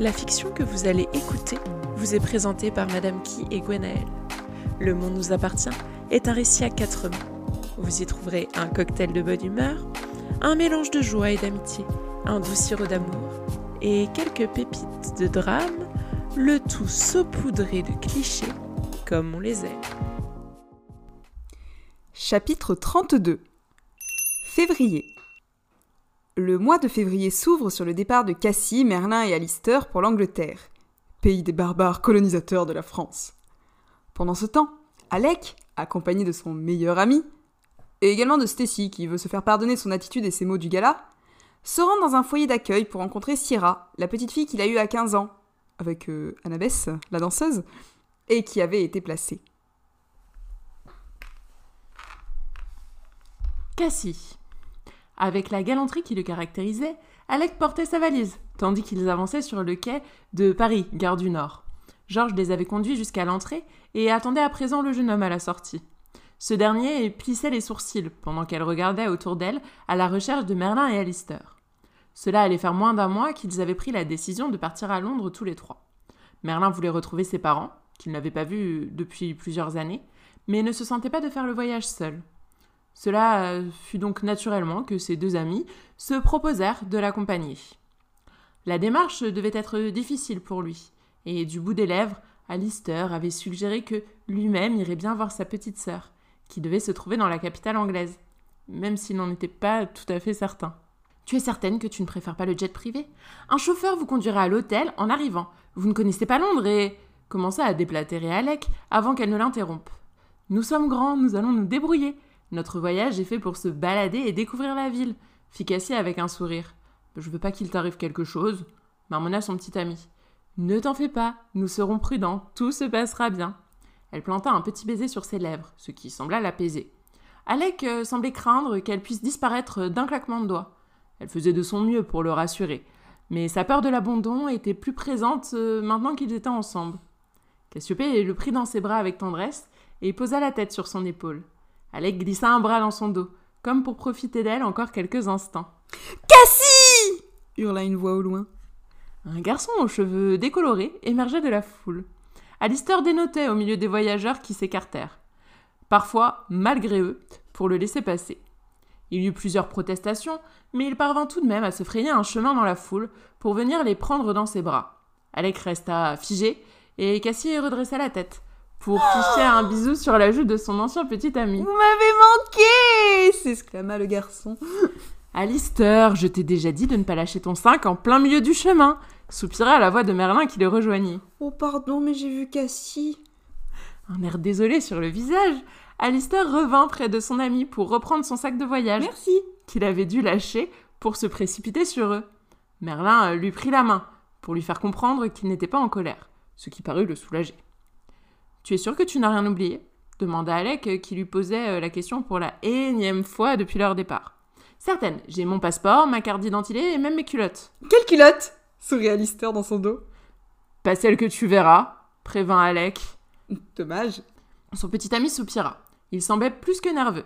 La fiction que vous allez écouter vous est présentée par Madame Key et Gwenaël. Le monde nous appartient est un récit à quatre mains. Vous y trouverez un cocktail de bonne humeur, un mélange de joie et d'amitié, un doux sirop d'amour et quelques pépites de drame, le tout saupoudré de clichés comme on les aime. Chapitre 32 Février Le mois de février s'ouvre sur le départ de Cassie, Merlin et Alistair pour l'Angleterre, pays des barbares colonisateurs de la France. Pendant ce temps, Alec, accompagné de son meilleur ami, et également de Stacy qui veut se faire pardonner son attitude et ses mots du gala, se rend dans un foyer d'accueil pour rencontrer Syrah, la petite fille qu'il a eue à 15 ans, avec euh, la danseuse, et qui avait été placée. Cassie. Avec la galanterie qui le caractérisait, Alec portait sa valise, tandis qu'ils avançaient sur le quai de Paris, gare du Nord. Georges les avait conduits jusqu'à l'entrée et attendait à présent le jeune homme à la sortie. Ce dernier plissait les sourcils pendant qu'elle regardait autour d'elle à la recherche de Merlin et Alistair. Cela allait faire moins d'un mois qu'ils avaient pris la décision de partir à Londres tous les trois. Merlin voulait retrouver ses parents, qu'il n'avait pas vus depuis plusieurs années, mais ne se sentait pas de faire le voyage seul. Cela euh, fut donc naturellement que ses deux amis se proposèrent de l'accompagner. La démarche devait être difficile pour lui, et du bout des lèvres, Alistair avait suggéré que lui-même irait bien voir sa petite sœur, qui devait se trouver dans la capitale anglaise, même s'il n'en était pas tout à fait certain. Tu es certaine que tu ne préfères pas le jet privé? Un chauffeur vous conduira à l'hôtel en arrivant. Vous ne connaissez pas Londres et commença à déplatérer Alec avant qu'elle ne l'interrompe. Nous sommes grands, nous allons nous débrouiller. Notre voyage est fait pour se balader et découvrir la ville, fit Cassie avec un sourire. Je veux pas qu'il t'arrive quelque chose, marmonna son petit ami. Ne t'en fais pas, nous serons prudents, tout se passera bien. Elle planta un petit baiser sur ses lèvres, ce qui sembla l'apaiser. Alec euh, semblait craindre qu'elle puisse disparaître d'un claquement de doigts. Elle faisait de son mieux pour le rassurer, mais sa peur de l'abandon était plus présente euh, maintenant qu'ils étaient ensemble. Cassiopée le prit dans ses bras avec tendresse et posa la tête sur son épaule. Alec glissa un bras dans son dos, comme pour profiter d'elle encore quelques instants. Cassie hurla une voix au loin. Un garçon aux cheveux décolorés émergeait de la foule. Alistair dénotait au milieu des voyageurs qui s'écartèrent. Parfois, malgré eux, pour le laisser passer. Il y eut plusieurs protestations, mais il parvint tout de même à se frayer un chemin dans la foule pour venir les prendre dans ses bras. Alec resta figé et Cassie redressa la tête pour ficher un bisou sur la joue de son ancien petit ami. Vous m'avez manqué s'exclama le garçon. Alistair, je t'ai déjà dit de ne pas lâcher ton 5 en plein milieu du chemin, soupira la voix de Merlin qui le rejoignit. Oh pardon, mais j'ai vu Cassie. Un air désolé sur le visage, Alistair revint près de son ami pour reprendre son sac de voyage. Merci. Qu'il avait dû lâcher pour se précipiter sur eux. Merlin lui prit la main pour lui faire comprendre qu'il n'était pas en colère, ce qui parut le soulager. Tu es sûr que tu n'as rien oublié? demanda Alec qui lui posait la question pour la énième fois depuis leur départ. Certaine, j'ai mon passeport, ma carte d'identité et même mes culottes. Quelle culotte sourit Alistair dans son dos. Pas celle que tu verras, prévint Alec. Dommage. Son petit ami soupira. Il semblait plus que nerveux.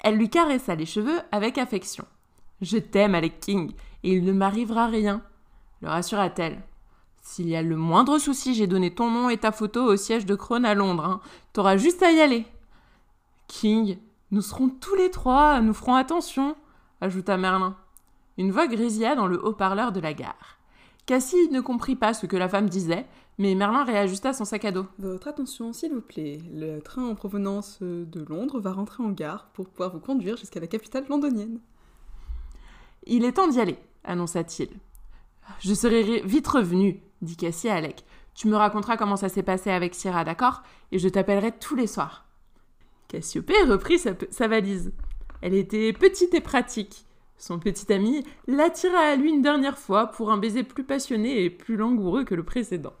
Elle lui caressa les cheveux avec affection. Je t'aime, Alec King, et il ne m'arrivera rien, le rassura-t-elle. S'il y a le moindre souci, j'ai donné ton nom et ta photo au siège de Krone à Londres. Hein. T'auras juste à y aller. King, nous serons tous les trois, nous ferons attention, ajouta Merlin. Une voix grésilla dans le haut-parleur de la gare. Cassie ne comprit pas ce que la femme disait, mais Merlin réajusta son sac à dos. Votre attention, s'il vous plaît. Le train en provenance de Londres va rentrer en gare pour pouvoir vous conduire jusqu'à la capitale londonienne. Il est temps d'y aller, annonça-t-il. Je serai vite revenu, dit Cassie à Alec. Tu me raconteras comment ça s'est passé avec Syrah, d'accord? Et je t'appellerai tous les soirs. Cassiopée reprit sa, valise. Elle était petite et pratique. Son petit ami l'attira à lui une dernière fois pour un baiser plus passionné et plus langoureux que le précédent.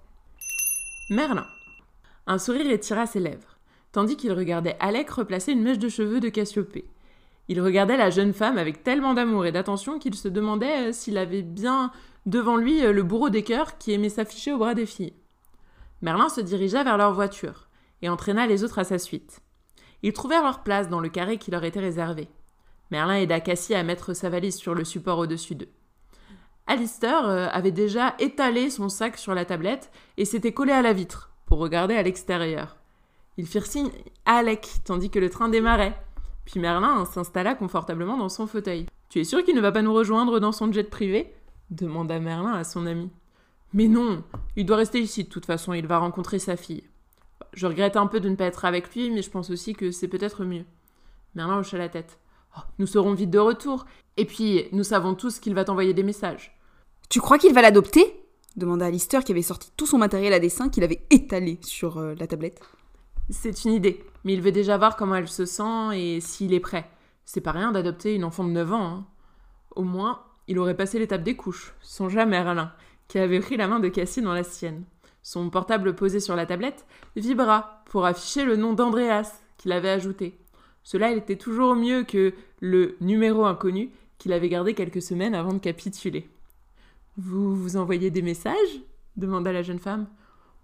Merlin. Un sourire étira ses lèvres, tandis qu'il regardait Alec replacer une mèche de cheveux de Cassiopée. Il regardait la jeune femme avec tellement d'amour et d'attention qu'il se demandait s'il avait bien devant lui le bourreau des cœurs qui aimait s'afficher au bras des filles. Merlin se dirigea vers leur voiture et entraîna les autres à sa suite. Ils trouvèrent leur place dans le carré qui leur était réservé. Merlin aida Cassie à mettre sa valise sur le support au-dessus d'eux. Alistair euh, avait déjà étalé son sac sur la tablette et s'était collé à la vitre pour regarder à l'extérieur. Ils firent signe à Alec tandis que le train démarrait. Puis Merlin s'installa confortablement dans son fauteuil. Tu es sûr qu'il ne va pas nous rejoindre dans son jet privé? Demanda Merlin à son ami. Mais non, il doit rester ici de toute façon, il va rencontrer sa fille. Je regrette un peu de ne pas être avec lui, mais je pense aussi que c'est peut-être mieux. Merlin hocha la tête. Oh, nous serons vite de retour, et puis nous savons tous qu'il va t'envoyer des messages. Tu crois qu'il va l'adopter? demanda Alistair qui avait sorti tout son matériel à dessin qu'il avait étalé sur euh, la tablette. C'est une idée, mais il veut déjà voir comment elle se sent et s'il est prêt. C'est pas rien d'adopter une enfant de 9 ans. Hein. Au moins, il aurait passé l'étape des couches, songea Merlin, qui avait pris la main de Cassie dans la sienne. Son portable posé sur la tablette vibra pour afficher le nom d'Andreas qu'il avait ajouté. Cela était toujours mieux que le numéro inconnu qu'il avait gardé quelques semaines avant de capituler. Vous vous envoyez des messages demanda la jeune femme.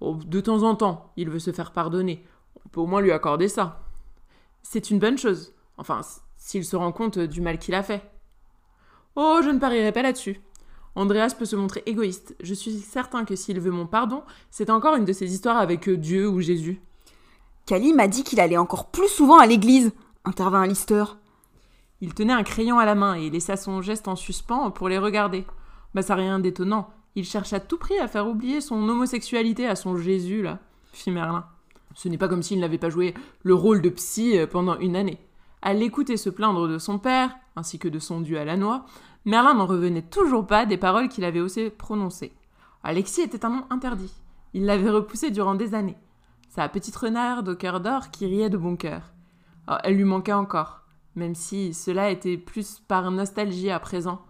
Oh, de temps en temps, il veut se faire pardonner. On peut au moins lui accorder ça. C'est une bonne chose. Enfin, s'il se rend compte du mal qu'il a fait. Oh, je ne parierai pas là-dessus. Andreas peut se montrer égoïste. Je suis certain que s'il veut mon pardon, c'est encore une de ces histoires avec euh, Dieu ou Jésus. Cali m'a dit qu'il allait encore plus souvent à l'église, intervint Alistair. Il tenait un crayon à la main et laissa son geste en suspens pour les regarder. Bah, ça rien d'étonnant. Il cherche à tout prix à faire oublier son homosexualité à son Jésus, là, fit Merlin. Ce n'est pas comme s'il n'avait pas joué le rôle de psy euh, pendant une année. À l'écouter se plaindre de son père, ainsi que de son dieu à la noix, Merlin n'en revenait toujours pas des paroles qu'il avait osé prononcer. Alexis était un nom interdit. Il l'avait repoussé durant des années. Sa petite renarde au cœur d'or qui riait de bon cœur. Oh, elle lui manquait encore, même si cela était plus par nostalgie à présent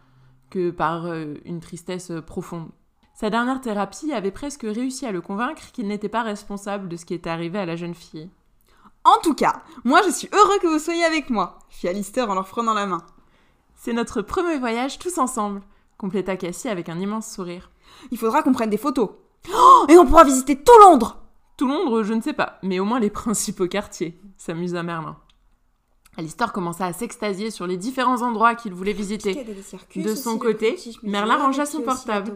que par euh, une tristesse profonde. Sa dernière thérapie avait presque réussi à le convaincre qu'il n'était pas responsable de ce qui était arrivé à la jeune fille. En tout cas, moi je suis heureux que vous soyez avec moi, fit Alistair en leur prenant la main. C'est notre premier voyage tous ensemble, compléta Cassie avec un immense sourire. Il faudra qu'on prenne des photos. Oh, et on pourra visiter tout Londres Tout Londres, je ne sais pas, mais au moins les principaux quartiers, s'amusa Merlin. Alistair commença à s'extasier sur les différents endroits qu'il voulait visiter. De son côté, Merlin rangea son portable.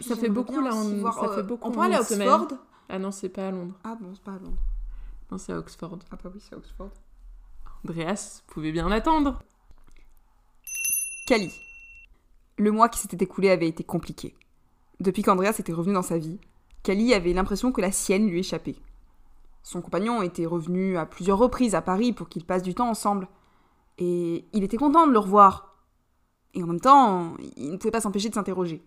Ça fait beaucoup là, on... ça fait beaucoup. On peut aller à Oxford Ah non, c'est pas à Londres. Ah bon, c'est pas à Londres. Non, c'est à Oxford. Ah bah oui, c'est à Oxford. Andreas pouvait bien l'attendre. Cali. Le mois qui s'était écoulé avait été compliqué. Depuis qu'Andreas était revenu dans sa vie, Cali avait l'impression que la sienne lui échappait. Son compagnon était revenu à plusieurs reprises à Paris pour qu'ils passent du temps ensemble. Et il était content de le revoir. Et en même temps, il ne pouvait pas s'empêcher de s'interroger.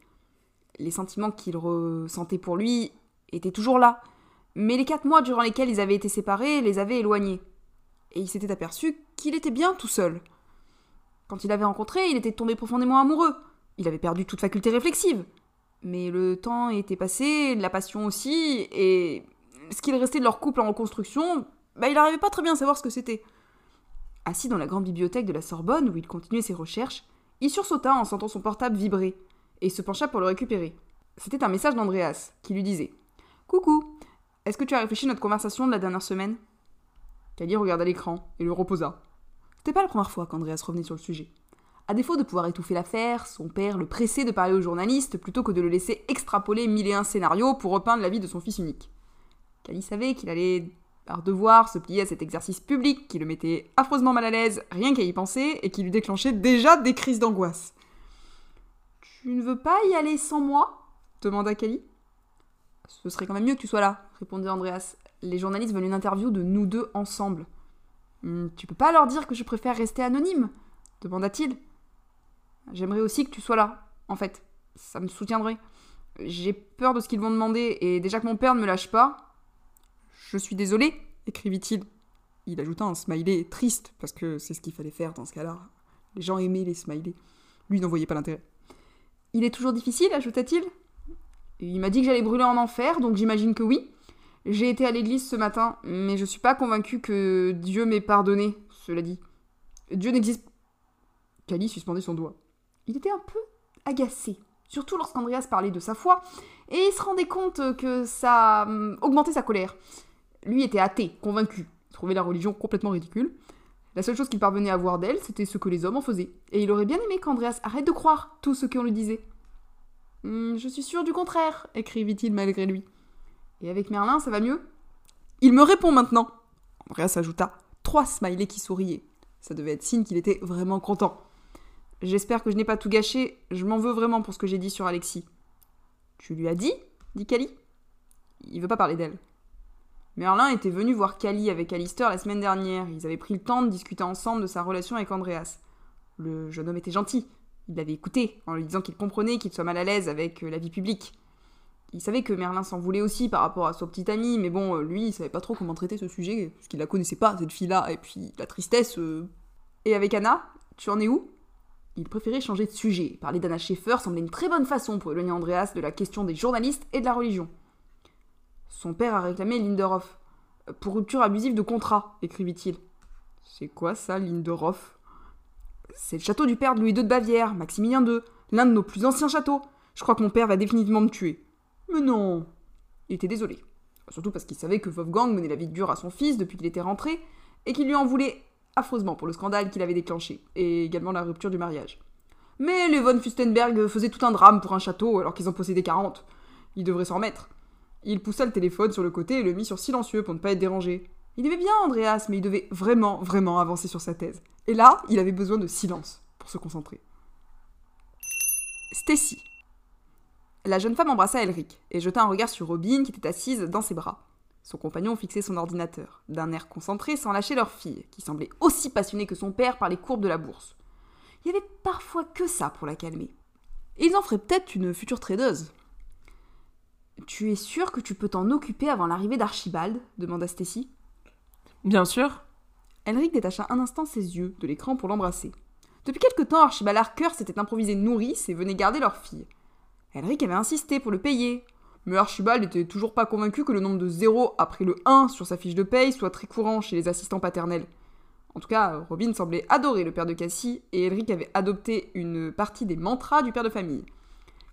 Les sentiments qu'il ressentait pour lui étaient toujours là, mais les quatre mois durant lesquels ils avaient été séparés les avaient éloignés. Et il s'était aperçu qu'il était bien tout seul. Quand il l'avait rencontré, il était tombé profondément amoureux. Il avait perdu toute faculté réflexive. Mais le temps était passé, la passion aussi, et ce qu'il restait de leur couple en reconstruction, bah, il n'arrivait pas très bien à savoir ce que c'était. Assis dans la grande bibliothèque de la Sorbonne où il continuait ses recherches, il sursauta en sentant son portable vibrer et se pencha pour le récupérer. C'était un message d'Andreas qui lui disait Coucou, est-ce que tu as réfléchi à notre conversation de la dernière semaine? Cali regarda l'écran et le reposa. C'était pas la première fois qu'Andreas revenait sur le sujet. À défaut de pouvoir étouffer l'affaire, son père le pressait de parler aux journalistes plutôt que de le laisser extrapoler mille et un scénarios pour repeindre la vie de son fils unique. Cali savait qu'il allait par devoir se plier à cet exercice public qui le mettait affreusement mal à l'aise rien qu'à y penser et qui lui déclenchait déjà des crises d'angoisse. Tu ne veux pas y aller sans moi? demanda Cali. Ce serait quand même mieux que tu sois là, répondit Andreas. Les journalistes veulent une interview de nous deux ensemble. Hmm, tu peux pas leur dire que je préfère rester anonyme? demanda-t-il. J'aimerais aussi que tu sois là, en fait. Ça me soutiendrait. J'ai peur de ce qu'ils vont demander, et déjà que mon père ne me lâche pas. Je suis désolé, écrivit-il. Il ajouta un smiley triste, parce que c'est ce qu'il fallait faire dans ce cas-là. Les gens aimaient les smileys. Lui n'en voyait pas l'intérêt. Il est toujours difficile, ajouta-t-il. Il m'a dit que j'allais brûler en enfer, donc j'imagine que oui. J'ai été à l'église ce matin, mais je suis pas convaincu que Dieu m'ait pardonné, cela dit. Dieu n'existe. Cali suspendait son doigt. Il était un peu agacé, surtout lorsqu'Andreas parlait de sa foi, et il se rendait compte que ça hum, augmentait sa colère. Lui était athée, convaincu, il trouvait la religion complètement ridicule. La seule chose qu'il parvenait à voir d'elle, c'était ce que les hommes en faisaient, et il aurait bien aimé qu'Andreas arrête de croire tout ce qu'on lui disait. Hmm, Je suis sûr du contraire, écrivit-il malgré lui. Et avec Merlin, ça va mieux? Il me répond maintenant. Andreas ajouta trois smileys qui souriaient. Ça devait être signe qu'il était vraiment content. J'espère que je n'ai pas tout gâché, je m'en veux vraiment pour ce que j'ai dit sur Alexis. Tu lui as dit? dit Cali. Il veut pas parler d'elle. Merlin était venu voir Cali avec Alistair la semaine dernière. Ils avaient pris le temps de discuter ensemble de sa relation avec Andreas. Le jeune homme était gentil. Il l'avait écouté en lui disant qu'il comprenait qu'il soit mal à l'aise avec euh, la vie publique. Il savait que Merlin s'en voulait aussi par rapport à son petit ami, mais bon, euh, lui, il savait pas trop comment traiter ce sujet, parce qu'il la connaissait pas, cette fille-là, et puis la tristesse. euh. Et avec Anna, tu en es où? Il préférait changer de sujet. Parler d'Anna Schaeffer semblait une très bonne façon pour éloigner Andreas de la question des journalistes et de la religion. Son père a réclamé Linderhof. Euh, Pour rupture abusive de contrat, écrivit-il. C'est quoi ça, Linderhof C'est le château du père de Louis II de Bavière, Maximilien II, l'un de nos plus anciens châteaux. Je crois que mon père va définitivement me tuer. Mais non Il était désolé. Surtout parce qu'il savait que Wolfgang menait la vie dure à son fils depuis qu'il était rentré, et qu'il lui en voulait affreusement pour le scandale qu'il avait déclenché, et également la rupture du mariage. Mais les von Fustenberg faisaient tout un drame pour un château alors qu'ils en possédaient 40. Ils devraient s'en remettre. Il poussa le téléphone sur le côté et le mit sur silencieux pour ne pas être dérangé. Il aimait bien Andreas, mais il devait vraiment, vraiment avancer sur sa thèse. Et là, il avait besoin de silence pour se concentrer. Stacy. La jeune femme embrassa Elric et jeta un regard sur Robin qui était assise dans ses bras. Son compagnon fixait son ordinateur, d'un air concentré sans lâcher leur fille, qui semblait aussi passionnée que son père par les courbes de la bourse. Il y avait parfois que ça pour la calmer. Ils en feraient peut-être une future tradeuse. Tu es sûr que tu peux t'en occuper avant l'arrivée d'Archibald? demanda Stacy. Bien sûr. Elric détacha un instant ses yeux de l'écran pour l'embrasser. Depuis quelque temps, Archibald Harker s'était improvisé nourrice et venait garder leur fille. Elric avait insisté pour le payer. Mais Archibald n'était toujours pas convaincu que le nombre de 0 après le 1 sur sa fiche de paye soit très courant chez les assistants paternels. En tout cas, Robin semblait adorer le père de Cassie et Elric avait adopté une partie des mantras du père de famille.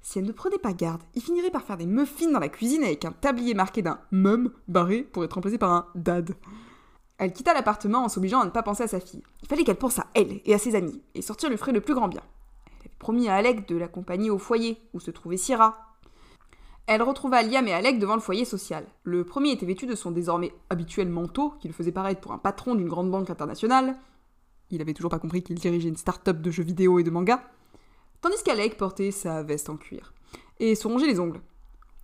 Si elle ne prenait pas garde, il finirait par faire des muffins dans la cuisine avec un tablier marqué d'un mum barré pour être remplacé par un dad. Elle quitta l'appartement en s'obligeant à ne pas penser à sa fille. Il fallait qu'elle pense à elle et à ses amis, et sortir lui ferait le plus grand bien. Elle avait promis à Alec de l'accompagner au foyer, où se trouvait Syrah. Elle retrouva Liam et Alec devant le foyer social. Le premier était vêtu de son désormais habituel manteau, qui le faisait paraître pour un patron d'une grande banque internationale. Il avait toujours pas compris qu'il dirigeait une start-up de jeux vidéo et de manga. Tandis qu'Alec portait sa veste en cuir. Et se rongeait les ongles.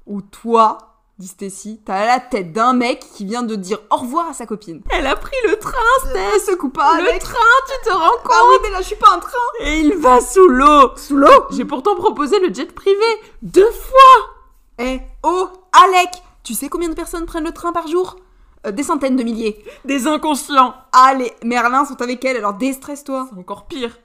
Ou toi, dit Stacy, t'as la tête d'un mec qui vient de dire au revoir à sa copine. Elle a pris le train, Elle se coupe pas Le avec. train, tu te rends compte Ah oui, mais là, je suis pas un train Et il va sous l'eau Sous l'eau J'ai pourtant proposé le jet privé deux fois Eh, oh, Alec Tu sais combien de personnes prennent le train par jour? Euh, Des centaines de milliers. Des inconscients Ah, les Merlins sont avec elle, alors déstresse-toi. C'est encore pire.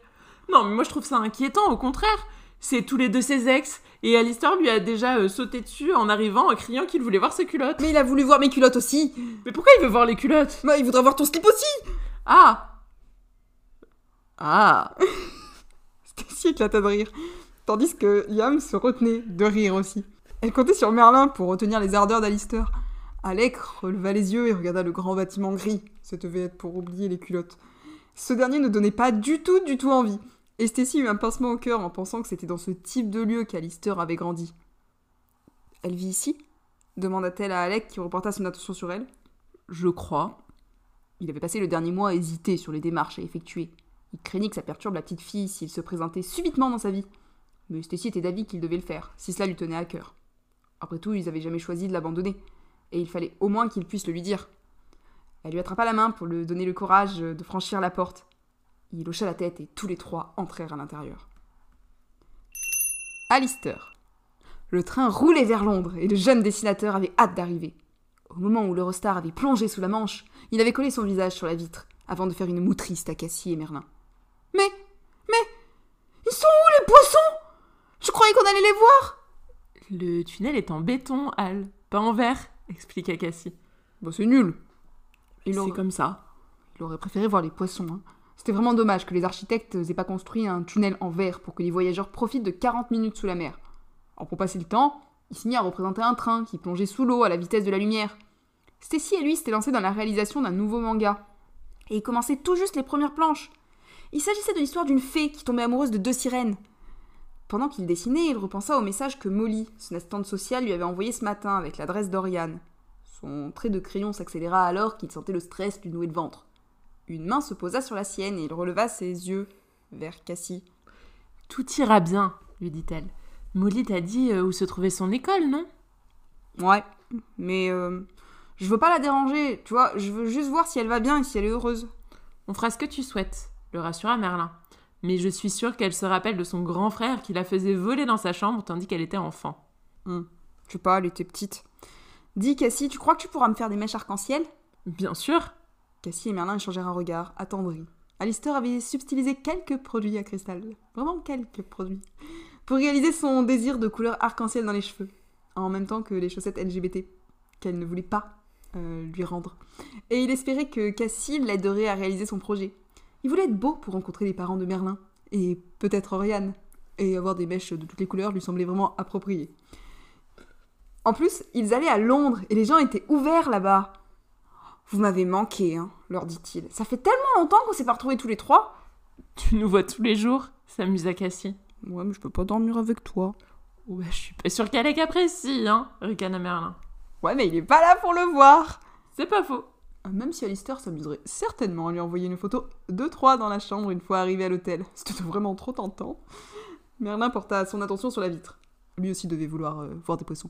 Non, mais moi je trouve ça inquiétant, au contraire. C'est tous les deux ses ex, et Alistair lui a déjà euh, sauté dessus en arrivant en criant qu'il voulait voir ses culottes. Mais il a voulu voir mes culottes aussi. Mais pourquoi il veut voir les culottes? Bah, il voudrait voir ton slip aussi. Ah Ah Stacy éclata de rire. Tandis que Liam se retenait de rire aussi. Elle comptait sur Merlin pour retenir les ardeurs d'Alistair. Alec releva les yeux et regarda le grand bâtiment gris. Ça devait être pour oublier les culottes. Ce dernier ne donnait pas du tout, du tout envie. Et Stacy eut un pincement au cœur en pensant que c'était dans ce type de lieu qu'Alistair avait grandi. Elle vit ici? demanda-t-elle à Alec qui reporta son attention sur elle. Je crois. Il avait passé le dernier mois à hésiter sur les démarches à effectuer. Il craignait que ça perturbe la petite fille s'il se présentait subitement dans sa vie. Mais Stacy était d'avis qu'il devait le faire, si cela lui tenait à cœur. Après tout, ils n'avaient jamais choisi de l'abandonner, et il fallait au moins qu'il puisse le lui dire. Elle lui attrapa la main pour lui donner le courage de franchir la porte. Il hocha la tête et tous les trois entrèrent à l'intérieur. Alistair. Le train roulait vers Londres et le jeune dessinateur avait hâte d'arriver. Au moment où l'Eurostar avait plongé sous la Manche, il avait collé son visage sur la vitre avant de faire une moue triste à Cassie et Merlin. Mais, mais, ils sont où les poissons? Je croyais qu'on allait les voir. Le tunnel est en béton, Al, pas en verre, expliqua Cassie. Bah c'est nul. Il C'est aurait, comme ça. il aurait préféré voir les poissons. hein. C'était vraiment dommage que les architectes aient pas construit un tunnel en verre pour que les voyageurs profitent de 40 minutes sous la mer. Alors pour passer le temps, il s'est à représenter un train qui plongeait sous l'eau à la vitesse de la lumière. Stacy et lui s'étaient lancés dans la réalisation d'un nouveau manga. Et ils commençaient tout juste les premières planches. Il s'agissait de l'histoire d'une fée qui tombait amoureuse de deux sirènes. Pendant qu'il dessinait, il repensa au message que Molly, son assistante sociale, lui avait envoyé ce matin avec l'adresse d'Oriane. Son trait de crayon s'accéléra alors qu'il sentait le stress lui nouer le ventre. Une main se posa sur la sienne et il releva ses yeux vers Cassie. Tout ira bien, lui dit-elle. Molly t'a dit euh, où se trouvait son école, non? Ouais, mais euh, je veux pas la déranger, tu vois, je veux juste voir si elle va bien et si elle est heureuse. On fera ce que tu souhaites, le rassura Merlin. Mais je suis sûre qu'elle se rappelle de son grand frère qui la faisait voler dans sa chambre tandis qu'elle était enfant. Hmm. Je sais pas, elle était petite. Dis, Cassie, tu crois que tu pourras me faire des mèches arc-en-ciel? Bien sûr. Cassie et Merlin échangèrent un regard, attendri. Alistair avait subtilisé quelques produits à cristal. Vraiment quelques produits. Pour réaliser son désir de couleur arc-en-ciel dans les cheveux. En même temps que les chaussettes LGBT. Qu'elle ne voulait pas euh, lui rendre. Et il espérait que Cassie l'aiderait à réaliser son projet. Il voulait être beau pour rencontrer les parents de Merlin. Et peut-être Oriane. Et avoir des mèches de toutes les couleurs lui semblait vraiment approprié. En plus, ils allaient à Londres et les gens étaient ouverts là-bas. Vous m'avez manqué, hein, leur dit-il. Ça fait tellement longtemps qu'on s'est pas retrouvés tous les trois. Tu nous vois tous les jours, s'amusa Cassie. Ouais, mais je peux pas dormir avec toi. Ouais, je suis pas sûre qu'elle est qu'apprécie, hein, ricana Merlin. Ouais, mais il est pas là pour le voir. C'est pas faux. Même si Alistair s'amuserait certainement à lui envoyer une photo de trois dans la chambre une fois arrivé à l'hôtel. C'était vraiment trop tentant. Merlin porta son attention sur la vitre. Lui aussi devait vouloir euh, voir des poissons.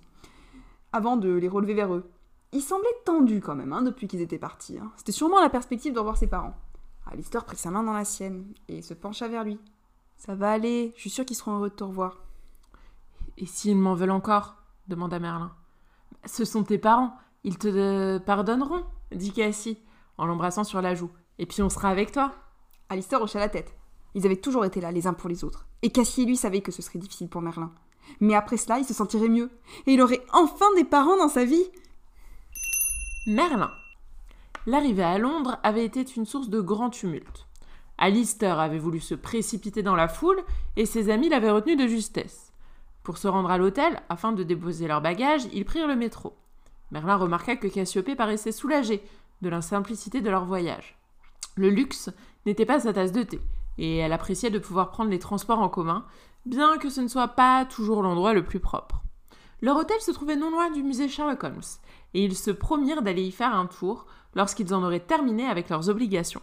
Avant de les relever vers eux. Il semblait tendu quand même, hein, depuis qu'ils étaient partis. hein. C'était sûrement la perspective de revoir ses parents. Alistair prit sa main dans la sienne et se pencha vers lui. Ça va aller, je suis sûre qu'ils seront heureux de te revoir. Et s'ils m'en veulent encore? demanda Merlin. Ce sont tes parents, ils te euh, pardonneront, dit Cassie, en l'embrassant sur la joue. Et puis on sera avec toi. Alistair hocha la tête. Ils avaient toujours été là les uns pour les autres. Et Cassie et lui savaient que ce serait difficile pour Merlin. Mais après cela, il se sentirait mieux. Et il aurait enfin des parents dans sa vie. Merlin. L'arrivée à Londres avait été une source de grand tumulte. Alistair avait voulu se précipiter dans la foule et ses amis l'avaient retenu de justesse. Pour se rendre à l'hôtel, afin de déposer leurs bagages, ils prirent le métro. Merlin remarqua que Cassiopée paraissait soulagée de la simplicité de leur voyage. Le luxe n'était pas sa tasse de thé, et elle appréciait de pouvoir prendre les transports en commun, bien que ce ne soit pas toujours l'endroit le plus propre. Leur hôtel se trouvait non loin du musée Sherlock Holmes, et ils se promirent d'aller y faire un tour lorsqu'ils en auraient terminé avec leurs obligations.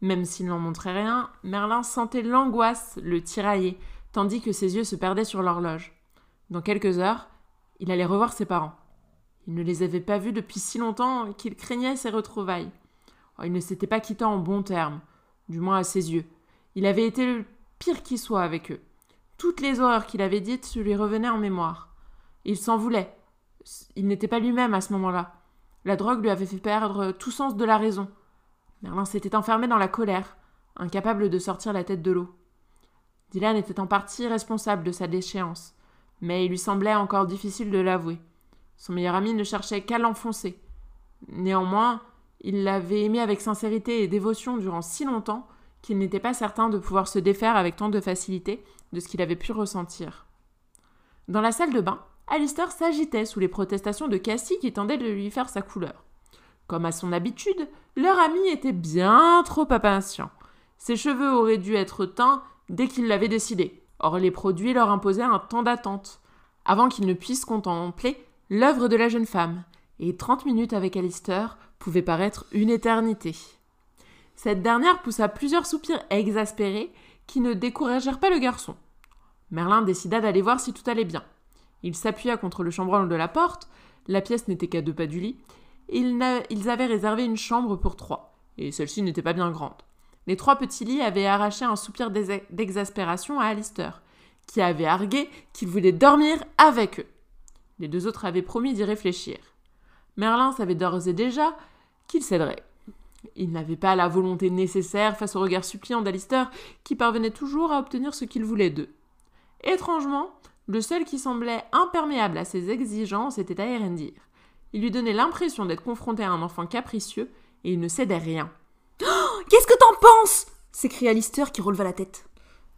Même s'ils n'en montraient rien, Merlin sentait l'angoisse le tirailler, tandis que ses yeux se perdaient sur l'horloge. Dans quelques heures, il allait revoir ses parents. Il ne les avait pas vus depuis si longtemps qu'il craignait ces retrouvailles. Oh, il ne s'était pas quitté en bons termes, du moins à ses yeux. Il avait été le pire qui soit avec eux. Toutes les horreurs qu'il avait dites lui revenaient en mémoire. Il s'en voulait. Il n'était pas lui-même à ce moment-là. La drogue lui avait fait perdre tout sens de la raison. Merlin s'était enfermé dans la colère, incapable de sortir la tête de l'eau. Dylan était en partie responsable de sa déchéance, mais il lui semblait encore difficile de l'avouer. Son meilleur ami ne cherchait qu'à l'enfoncer. Néanmoins, il l'avait aimé avec sincérité et dévotion durant si longtemps qu'il n'était pas certain de pouvoir se défaire avec tant de facilité de ce qu'il avait pu ressentir. Dans la salle de bain, Alistair s'agitait sous les protestations de Cassie qui tendait de lui faire sa couleur. Comme à son habitude, leur ami était bien trop impatient. Ses cheveux auraient dû être teints dès qu'il l'avait décidé. Or, les produits leur imposaient un temps d'attente, avant qu'ils ne puissent contempler l'œuvre de la jeune femme. Et trente minutes avec Alistair pouvaient paraître une éternité. Cette dernière poussa plusieurs soupirs exaspérés qui ne découragèrent pas le garçon. Merlin décida d'aller voir si tout allait bien. Il s'appuya contre le chambranle de la porte, la pièce n'était qu'à deux pas du lit, ils, ils avaient réservé une chambre pour trois, et celle-ci n'était pas bien grande. Les trois petits lits avaient arraché un soupir d'exaspération à Alistair, qui avait argué qu'il voulait dormir avec eux. Les deux autres avaient promis d'y réfléchir. Merlin savait d'ores et déjà qu'il céderait. Il n'avait pas la volonté nécessaire face au regard suppliant d'Alistair, qui parvenait toujours à obtenir ce qu'il voulait d'eux. Étrangement, le seul qui semblait imperméable à ses exigences était Aérendir. Il lui donnait l'impression d'être confronté à un enfant capricieux et il ne cédait rien. Qu'est-ce que t'en penses s'écria Alistair qui releva la tête.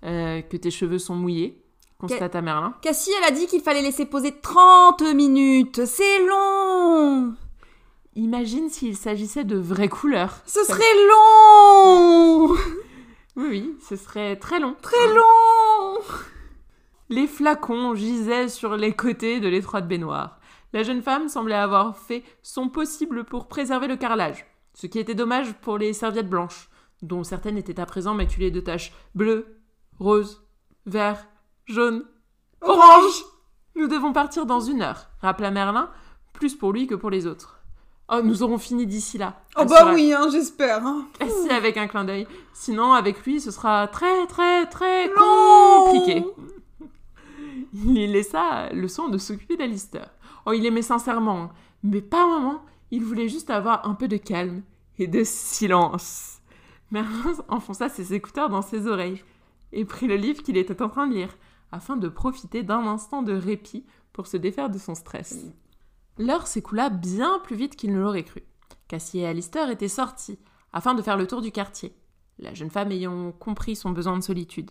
Euh, que tes cheveux sont mouillés, constata Merlin. Cassie, elle a dit qu'il fallait laisser poser 30 minutes. C'est long Imagine s'il s'agissait de vraies couleurs. Ce serait long Oui, oui, ce serait très long. Très long Les flacons gisaient sur les côtés de l'étroite baignoire. La jeune femme semblait avoir fait son possible pour préserver le carrelage, ce qui était dommage pour les serviettes blanches, dont certaines étaient à présent maculées de taches bleues, roses, vert, jaune, orange. Nous devons partir dans une heure, rappela Merlin, plus pour lui que pour les autres. Oh, nous aurons fini d'ici là. Oh bah oui, hein, j'espère. Hein. Si, avec un clin d'œil. Sinon, avec lui, ce sera très, très, très compliqué. Il laissa le soin de s'occuper d'Alistair. Oh, il aimait sincèrement, hein. mais pas un moment. Il voulait juste avoir un peu de calme et de silence. Merlin enfonça ses écouteurs dans ses oreilles et prit le livre qu'il était en train de lire, afin de profiter d'un instant de répit pour se défaire de son stress. L'heure s'écoula bien plus vite qu'il ne l'aurait cru. Cassie et Alistair étaient sortis, afin de faire le tour du quartier, la jeune femme ayant compris son besoin de solitude.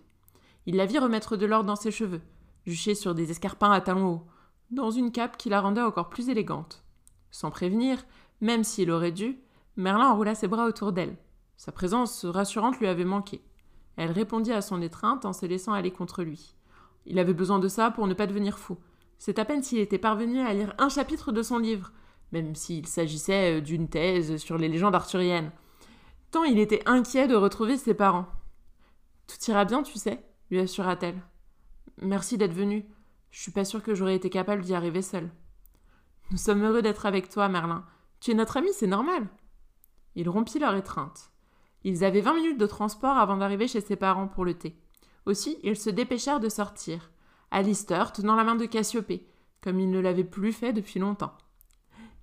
Il la vit remettre de l'ordre dans ses cheveux, jucher sur des escarpins à talons hauts, dans une cape qui la rendait encore plus élégante. Sans prévenir, même s'il aurait dû, Merlin enroula ses bras autour d'elle. Sa présence rassurante lui avait manqué. Elle répondit à son étreinte en se laissant aller contre lui. Il avait besoin de ça pour ne pas devenir fou. C'est à peine s'il était parvenu à lire un chapitre de son livre, même s'il s'agissait euh, d'une thèse sur les légendes arthuriennes. Tant il était inquiet de retrouver ses parents. Tout ira bien, tu sais, lui assura-t-elle. Merci d'être venu. Je suis pas sûre que j'aurais été capable d'y arriver seule. Nous sommes heureux d'être avec toi, Merlin. Tu es notre ami, c'est normal. Il rompit leur étreinte. Ils avaient vingt minutes de transport avant d'arriver chez ses parents pour le thé. Aussi, ils se dépêchèrent de sortir. Alistair tenant la main de Cassiopée, comme il ne l'avait plus fait depuis longtemps.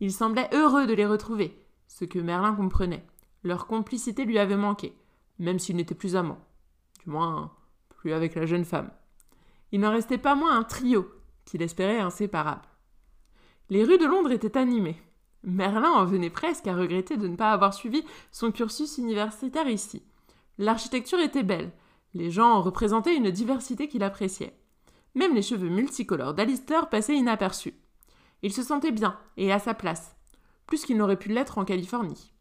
Il semblait heureux de les retrouver, ce que Merlin comprenait. Leur complicité lui avait manqué, même s'ils n'étaient plus amants. Du moins, plus avec la jeune femme. Il n'en restait pas moins un trio qu'il espérait inséparable. Les rues de Londres étaient animées. Merlin en venait presque à regretter de ne pas avoir suivi son cursus universitaire ici. L'architecture était belle, les gens représentaient une diversité qu'il appréciait. Même les cheveux multicolores d'Alistair passaient inaperçus. Il se sentait bien et à sa place, plus qu'il n'aurait pu l'être en Californie.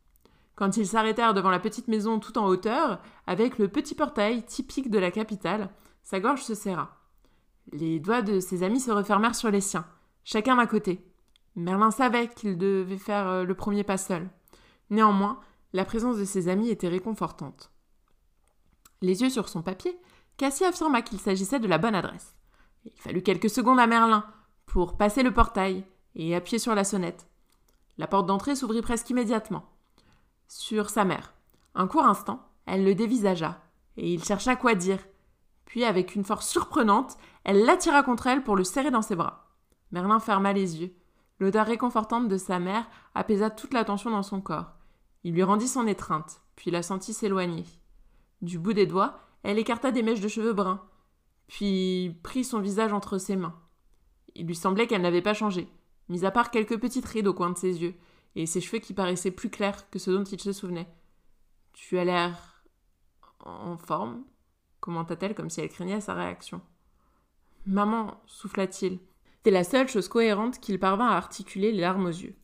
Quand ils s'arrêtèrent devant la petite maison tout en hauteur, avec le petit portail typique de la capitale, sa gorge se serra. Les doigts de ses amis se refermèrent sur les siens, chacun d'un côté. Merlin savait qu'il devait faire euh, le premier pas seul. Néanmoins, la présence de ses amis était réconfortante. Les yeux sur son papier, Cassie affirma qu'il s'agissait de la bonne adresse. Il fallut quelques secondes à Merlin pour passer le portail et appuyer sur la sonnette. La porte d'entrée s'ouvrit presque immédiatement. Sur sa mère. Un court instant, elle le dévisagea, et il chercha quoi dire. Puis, avec une force surprenante, elle l'attira contre elle pour le serrer dans ses bras. Merlin ferma les yeux. L'odeur réconfortante de sa mère apaisa toute la tension dans son corps. Il lui rendit son étreinte, puis la sentit s'éloigner. Du bout des doigts, elle écarta des mèches de cheveux bruns, puis prit son visage entre ses mains. Il lui semblait qu'elle n'avait pas changé, mis à part quelques petites rides au coin de ses yeux, et ses cheveux qui paraissaient plus clairs que ceux dont il se souvenait. Tu as l'air en forme? Commenta-t-elle comme si elle craignait sa réaction. Maman, souffla-t-il. C'était la seule chose cohérente qu'il parvint à articuler les larmes aux yeux.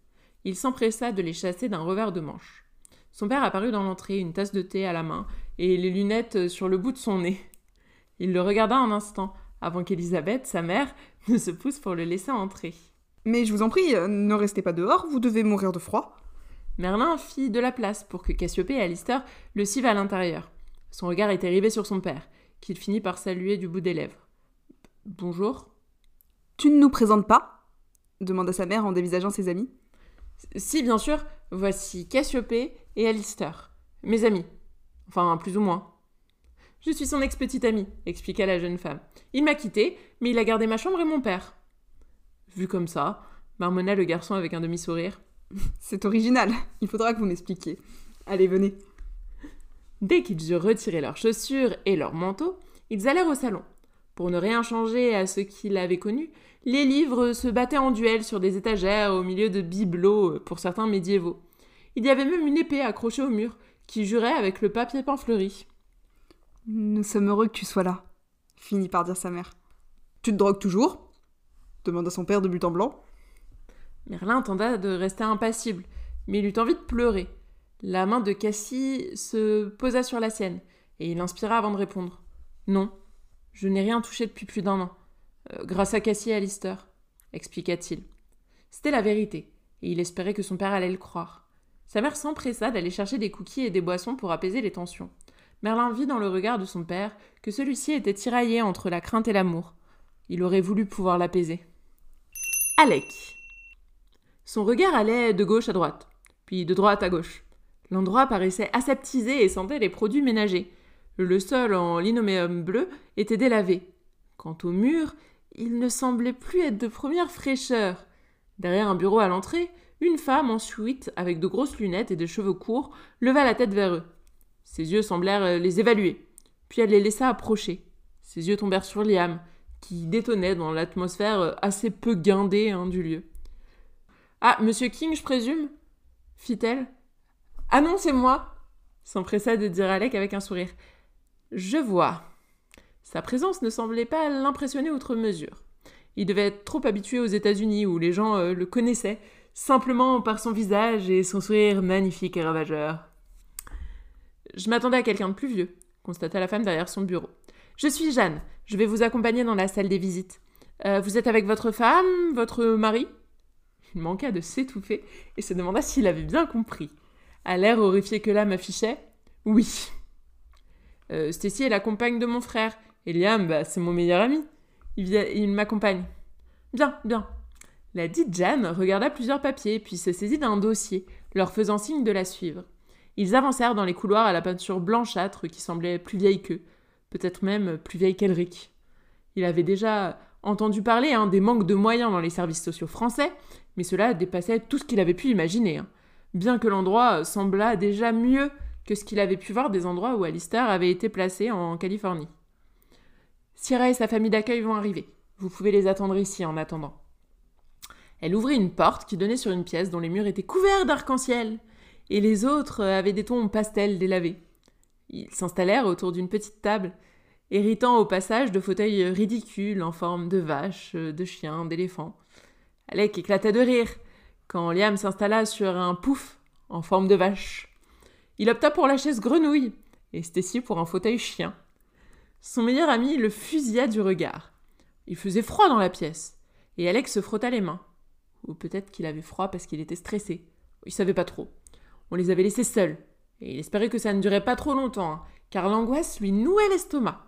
Il s'empressa de les chasser d'un revers de manche. Son père apparut dans l'entrée, une tasse de thé à la main, et les lunettes sur le bout de son nez. Il le regarda un instant, avant qu'Elisabeth, sa mère, ne se pousse pour le laisser entrer. Mais je vous en prie, euh, ne restez pas dehors, vous devez mourir de froid. Merlin fit de la place pour que Cassiopée et Alistair le suivent à l'intérieur. Son regard était rivé sur son père, qu'il finit par saluer du bout des lèvres. Bonjour. Tu ne nous présentes pas demanda sa mère en dévisageant ses amis. Si, bien sûr, voici Cassiopée et Alistair, mes amis. Enfin, plus ou moins. Je suis son ex-petite amie, expliqua la jeune femme. Il m'a quitté, mais il a gardé ma chambre et mon père. Vu comme ça, marmonna le garçon avec un demi-sourire. C'est original, il faudra que vous m'expliquiez. Allez, venez. Dès qu'ils eurent retiré leurs chaussures et leurs manteaux, ils allèrent au salon. Pour ne rien changer à ce qu'il avait connu, les livres se battaient en duel sur des étagères au milieu de bibelots pour certains médiévaux. Il y avait même une épée accrochée au mur qui jurait avec le papier fleuri. Nous sommes heureux que tu sois là, finit par dire sa mère. Tu te drogues toujours demanda son père de but en blanc. Merlin tenta de rester impassible, mais il eut envie de pleurer. La main de Cassie se posa sur la sienne, et il inspira avant de répondre. Non, je n'ai rien touché depuis plus d'un an. Euh, grâce à Cassie et Alistair, expliqua-t-il. C'était la vérité, et il espérait que son père allait le croire. Sa mère s'empressa d'aller chercher des cookies et des boissons pour apaiser les tensions. Merlin vit dans le regard de son père que celui-ci était tiraillé entre la crainte et l'amour. Il aurait voulu pouvoir l'apaiser. Alec. Son regard allait de gauche à droite, puis de droite à gauche. L'endroit paraissait aseptisé et sentait les produits ménagers. Le sol en linoléum bleu était délavé. Quant au mur, il ne semblait plus être de première fraîcheur. Derrière un bureau à l'entrée, une femme en suite, avec de grosses lunettes et des cheveux courts, leva la tête vers eux. Ses yeux semblèrent euh, les évaluer. Puis elle les laissa approcher. Ses yeux tombèrent sur Liam, qui détonnait dans l'atmosphère euh, assez peu guindée hein, du lieu. Ah, monsieur King, je présume fit-elle. Ah non, c'est moi s'empressa de dire Alec avec un sourire. Je vois. Sa présence ne semblait pas l'impressionner outre mesure. Il devait être trop habitué aux États-Unis où les gens euh, le connaissaient simplement par son visage et son sourire magnifique et ravageur. Je m'attendais à quelqu'un de plus vieux, constata la femme derrière son bureau. Je suis Jeanne, je vais vous accompagner dans la salle des visites. Euh, vous êtes avec votre femme, votre mari? Il manqua de s'étouffer et se demanda s'il avait bien compris. À l'air horrifié que l'âme affichait, oui. Euh, Stacy est la compagne de mon frère, et bah, c'est mon meilleur ami. Il, il m'accompagne. Bien, bien. La dite Jeanne regarda plusieurs papiers, puis se saisit d'un dossier, leur faisant signe de la suivre. Ils avancèrent dans les couloirs à la peinture blanchâtre qui semblait plus vieille qu'eux, peut-être même plus vieille qu'Elric. Il avait déjà entendu parler hein, des manques de moyens dans les services sociaux français, mais cela dépassait tout ce qu'il avait pu imaginer. Hein. Bien que l'endroit semblât déjà mieux que ce qu'il avait pu voir des endroits où Alistair avait été placé en Californie. Sierra et sa famille d'accueil vont arriver. Vous pouvez les attendre ici en attendant. Elle ouvrit une porte qui donnait sur une pièce dont les murs étaient couverts d'arc-en-ciel, et les autres avaient des tons pastels délavés. Ils s'installèrent autour d'une petite table, héritant au passage de fauteuils ridicules en forme de vaches, de chiens, d'éléphants. Alec éclata de rire quand Liam s'installa sur un pouf en forme de vache. Il opta pour la chaise grenouille et Stacy pour un fauteuil chien. Son meilleur ami le fusilla du regard. Il faisait froid dans la pièce, et Alex se frotta les mains. Ou peut-être qu'il avait froid parce qu'il était stressé. Il savait pas trop. On les avait laissés seuls, et il espérait que ça ne durait pas trop longtemps, hein, car l'angoisse lui nouait l'estomac.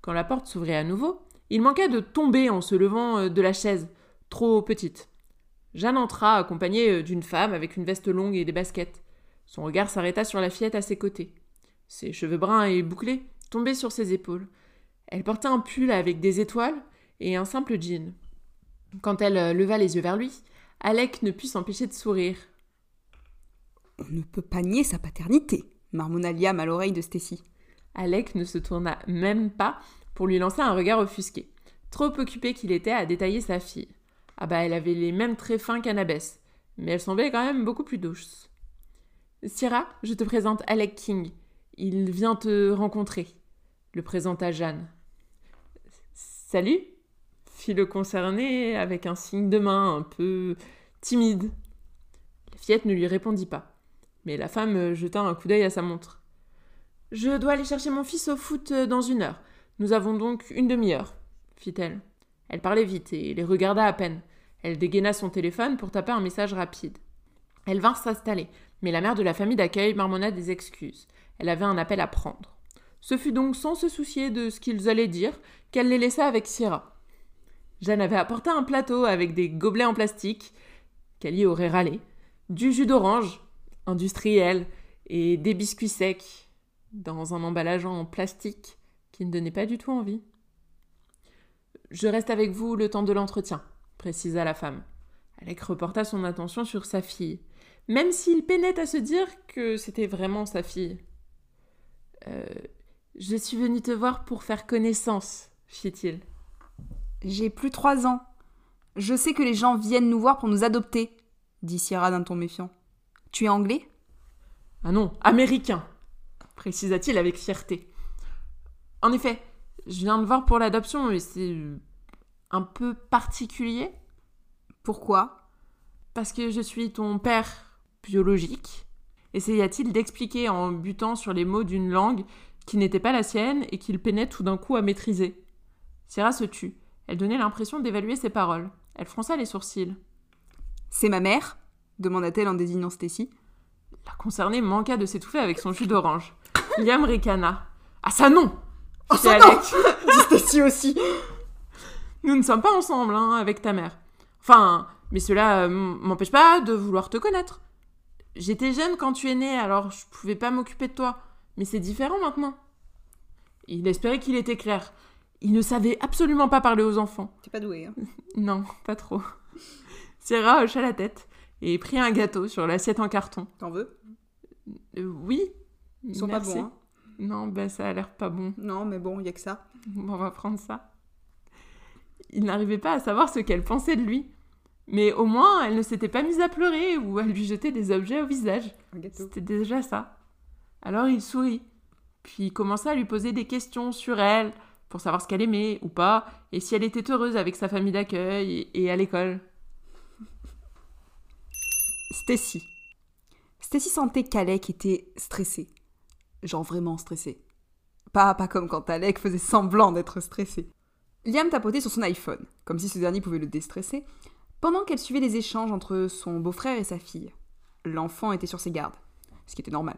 Quand la porte s'ouvrit à nouveau, il manqua de tomber en se levant euh, de la chaise, trop petite. Jeanne entra, accompagnée euh, d'une femme avec une veste longue et des baskets. Son regard s'arrêta sur la fillette à ses côtés. Ses cheveux bruns et bouclés tombait sur ses épaules. Elle portait un pull avec des étoiles et un simple jean. Quand elle euh, leva les yeux vers lui, Alec ne put s'empêcher de sourire. On ne peut pas nier sa paternité, marmonna Liam à l'oreille de Stacy. Alec ne se tourna même pas pour lui lancer un regard offusqué, trop occupé qu'il était à détailler sa fille. Ah bah elle avait les mêmes traits fins qu'Annabeth, mais elle semblait quand même beaucoup plus douce. Syrah, je te présente Alec King. Il vient te rencontrer, le présenta Jeanne. Salut fit le concerné avec un signe de main un peu timide. La fillette ne lui répondit pas, mais la femme jeta un coup d'œil à sa montre. Je dois aller chercher mon fils au foot dans une heure. Nous avons donc une demi-heure, fit-elle. Elle parlait vite et les regarda à peine. Elle dégaina son téléphone pour taper un message rapide. Elle vint s'installer, mais la mère de la famille d'accueil marmonna des excuses. Elle avait un appel à prendre. Ce fut donc sans se soucier de ce qu'ils allaient dire qu'elle les laissa avec Syrah. Jeanne avait apporté un plateau avec des gobelets en plastique, y aurait râlé, du jus d'orange, industriel, et des biscuits secs, dans un emballage en plastique qui ne donnait pas du tout envie. Je reste avec vous le temps de l'entretien, précisa la femme. Alec reporta son attention sur sa fille, même s'il peinait à se dire que c'était vraiment sa fille. Euh, je suis venu te voir pour faire connaissance, fit-il. J'ai plus trois ans. Je sais que les gens viennent nous voir pour nous adopter, dit Sierra d'un ton méfiant. Tu es anglais? Ah non, américain, précisa-t-il avec fierté. En effet, je viens de voir pour l'adoption et c'est un peu particulier. Pourquoi? Parce que je suis ton père biologique essaya-t-il d'expliquer en butant sur les mots d'une langue qui n'était pas la sienne et qu'il peinait tout d'un coup à maîtriser? Sierra se tut. Elle donnait l'impression d'évaluer ses paroles. Elle fronça les sourcils. C'est ma mère? demanda-t-elle en désignant Stacy. La concernée manqua de s'étouffer avec son jus d'orange. Liam ricana. Ah ça non Alec. dit aussi. Nous ne sommes pas ensemble, hein, avec ta mère. Enfin, mais cela euh, m'empêche pas de vouloir te connaître. J'étais jeune quand tu es né, alors je pouvais pas m'occuper de toi. Mais c'est différent maintenant. Il espérait qu'il était clair. Il ne savait absolument pas parler aux enfants. T'es pas doué, hein. Non, pas trop. Sierra hocha la tête et prit un gâteau sur l'assiette en carton. T'en veux? Euh, oui. Ils sont merci. pas bons, hein. Non, bah ça a l'air pas bon. Non, mais bon, y a que ça. On va prendre ça. Il n'arrivait pas à savoir ce qu'elle pensait de lui. Mais au moins, elle ne s'était pas mise à pleurer ou à lui jeter des objets au visage. C'était déjà ça. Alors il sourit. Puis il commença à lui poser des questions sur elle, pour savoir ce qu'elle aimait ou pas, et si elle était heureuse avec sa famille d'accueil et, et à l'école. Stacy. Stacy sentait qu'Alec était stressé. Genre vraiment stressé. Pas, pas comme quand Alec faisait semblant d'être stressé. Liam tapotait sur son iPhone, comme si ce dernier pouvait le déstresser, pendant qu'elle suivait les échanges entre son beau-frère et sa fille. L'enfant était sur ses gardes, ce qui était normal.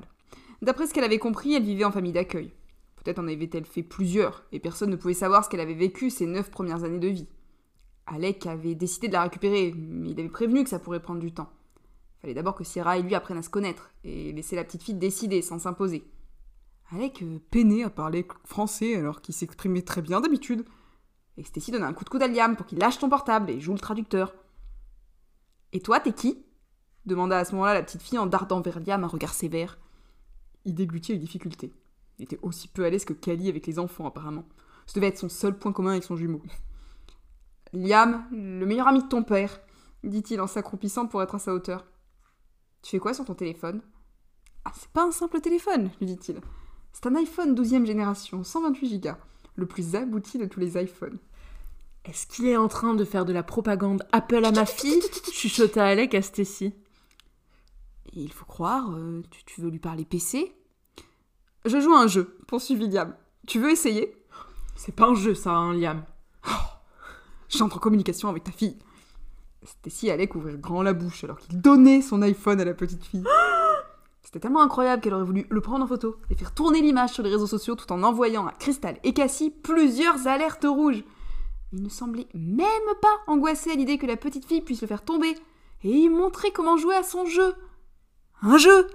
D'après ce qu'elle avait compris, elle vivait en famille d'accueil. Peut-être en avait-elle fait plusieurs, et personne ne pouvait savoir ce qu'elle avait vécu ces neuf premières années de vie. Alec avait décidé de la récupérer, mais il avait prévenu que ça pourrait prendre du temps. Fallait d'abord que Sierra et lui apprennent à se connaître et laisser la petite fille décider sans s'imposer. Alec peinait à parler français alors qu'il s'exprimait très bien d'habitude. Et Stacy donna un coup de coude à Liam pour qu'il lâche ton portable et joue le traducteur. Et toi, t'es qui? demanda à ce moment-là la petite fille en dardant vers Liam un regard sévère. Il déglutit avec difficulté. Il était aussi peu à l'aise que Kali avec les enfants, apparemment. Ce devait être son seul point commun avec son jumeau. Liam, le meilleur ami de ton père, dit-il en s'accroupissant pour être à sa hauteur. Tu fais quoi sur ton téléphone Ah, c'est pas un simple téléphone, lui dit-il. C'est un iPhone 12e génération, 128 Go, le plus abouti de tous les iPhones. Est-ce qu'il est en train de faire de la propagande Apple à ma fille? Chuchota Alec à Stacy. Et il faut croire, euh, tu, tu veux lui parler PC Je joue à un jeu, poursuivit Liam. Tu veux essayer? C'est pas un jeu, ça, hein, Liam. J'entre en communication avec ta fille. Stacy allait ouvrir grand la bouche alors qu'il donnait son iPhone à la petite fille. C'était tellement incroyable qu'elle aurait voulu le prendre en photo et faire tourner l'image sur les réseaux sociaux tout en envoyant à Crystal et Cassie plusieurs alertes rouges. Il ne semblait même pas angoissé à l'idée que la petite fille puisse le faire tomber et y montrer comment jouer à son jeu. Un jeu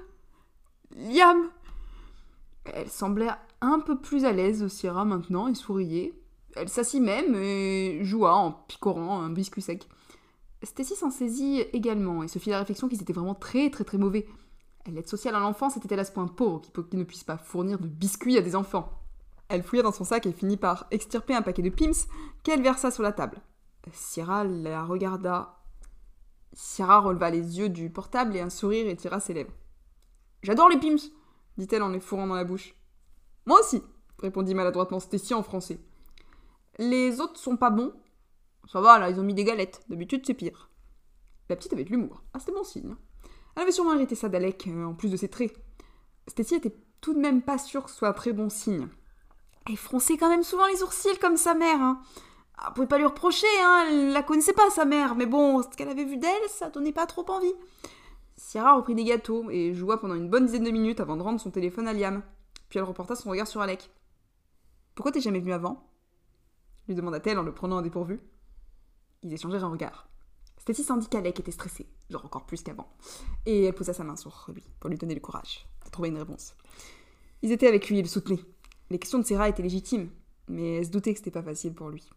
Liam Elle semblait un peu plus à l'aise, Sierra, maintenant, et souriait. Elle s'assit même et joua en picorant un biscuit sec. Stacy s'en saisit également et se fit la réflexion qu'ils étaient vraiment très très très mauvais. L'aide sociale à l'enfance était-elle à ce point pauvre qu'il ne puisse pas fournir de biscuits à des enfants Elle fouilla dans son sac et finit par extirper un paquet de Pims qu'elle versa sur la table. Sierra la regarda. Sierra releva les yeux du portable et un sourire étira ses lèvres. J'adore les Pims dit-elle en les fourrant dans la bouche. Moi aussi répondit maladroitement Stacy en français. Les autres sont pas bons Ça va, là, ils ont mis des galettes. D'habitude, c'est pire. La petite avait de l'humour. Ah, c'était bon signe. Elle avait sûrement hérité ça d'Alec, euh, en plus de ses traits. Stacy était tout de même pas sûre que ce soit un très bon signe. Elle fronçait quand même souvent les sourcils comme sa mère. Hein. Ah, on pouvait pas lui reprocher, hein. Elle la connaissait pas, sa mère. Mais bon, ce qu'elle avait vu d'elle, ça donnait pas trop envie. Sierra reprit des gâteaux et joua pendant une bonne dizaine de minutes avant de rendre son téléphone à Liam. Puis elle reporta son regard sur Alec. Pourquoi t'es jamais venu avant? lui demanda-t-elle en le prenant à dépourvu. Ils échangèrent un regard. Stacy sentit qu'Alec était stressé, genre encore plus qu'avant, et elle posa sa main sur lui pour lui donner le courage de trouver une réponse. Ils étaient avec lui et le soutenaient. Les questions de Sarah étaient légitimes, mais elle se doutait que c'était pas facile pour lui.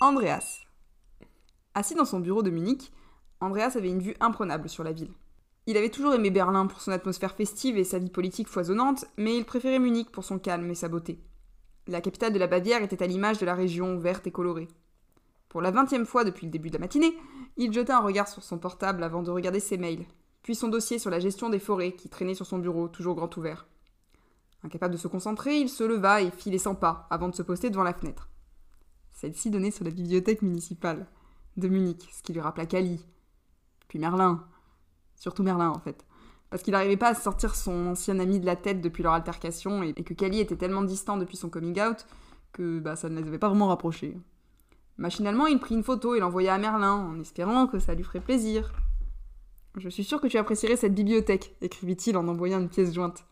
Andreas. Assis dans son bureau de Munich, Andreas avait une vue imprenable sur la ville. Il avait toujours aimé Berlin pour son atmosphère festive et sa vie politique foisonnante, mais il préférait Munich pour son calme et sa beauté. La capitale de la Bavière était à l'image de la région verte et colorée. Pour la vingtième fois depuis le début de la matinée, il jeta un regard sur son portable avant de regarder ses mails, puis son dossier sur la gestion des forêts qui traînait sur son bureau, toujours grand ouvert. Incapable de se concentrer, il se leva et fit les 100 pas avant de se poster devant la fenêtre. Celle-ci donnait sur la bibliothèque municipale de Munich, ce qui lui rappela Cali. Puis Merlin. Surtout Merlin, en fait. Parce qu'il n'arrivait pas à sortir son ancien ami de la tête depuis leur altercation et que Cali était tellement distant depuis son coming out que bah, ça ne les avait pas vraiment rapprochés. Machinalement, il prit une photo et l'envoya à Merlin, en espérant que ça lui ferait plaisir. Je suis sûr que tu apprécierais cette bibliothèque, écrivit-il en envoyant une pièce jointe.